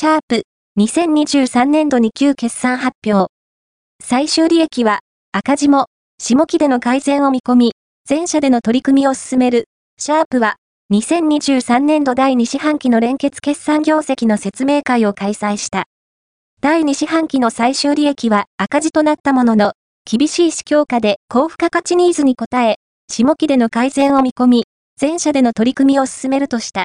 シャープ2023年度に旧決算発表。最終利益は赤字も下期での改善を見込み、全社での取り組みを進める。シャープは2023年度第2四半期の連結決算業績の説明会を開催した。第2四半期の最終利益は赤字となったものの、厳しい市況化で高付加価値ニーズに応え、下期での改善を見込み、全社での取り組みを進めるとした。